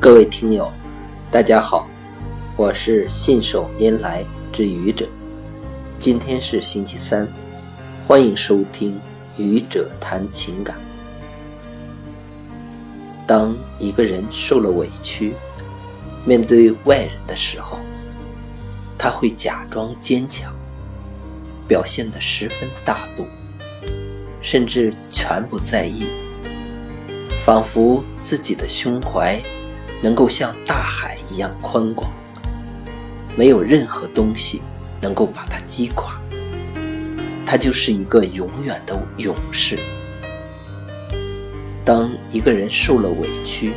各位听友，大家好，我是信手拈来之愚者。今天是星期三，欢迎收听愚者谈情感。当一个人受了委屈，面对外人的时候，他会假装坚强，表现得十分大度，甚至全不在意，仿佛自己的胸怀。能够像大海一样宽广，没有任何东西能够把它击垮。他就是一个永远的勇士。当一个人受了委屈，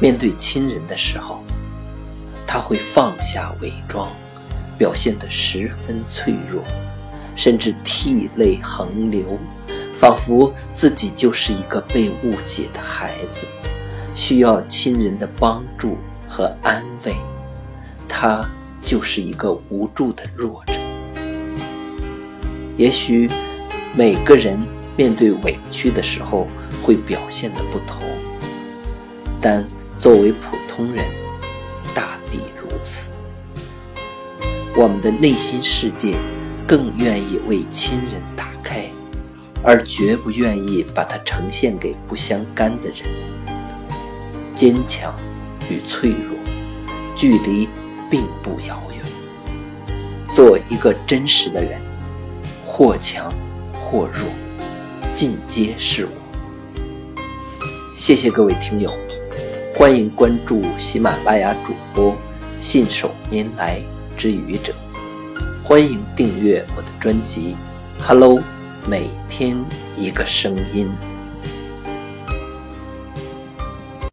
面对亲人的时候，他会放下伪装，表现得十分脆弱，甚至涕泪横流，仿佛自己就是一个被误解的孩子。需要亲人的帮助和安慰，他就是一个无助的弱者。也许每个人面对委屈的时候会表现的不同，但作为普通人，大抵如此。我们的内心世界更愿意为亲人打开，而绝不愿意把它呈现给不相干的人。坚强与脆弱，距离并不遥远。做一个真实的人，或强或弱，尽皆是我。谢谢各位听友，欢迎关注喜马拉雅主播信手拈来之愚者，欢迎订阅我的专辑《Hello》，每天一个声音。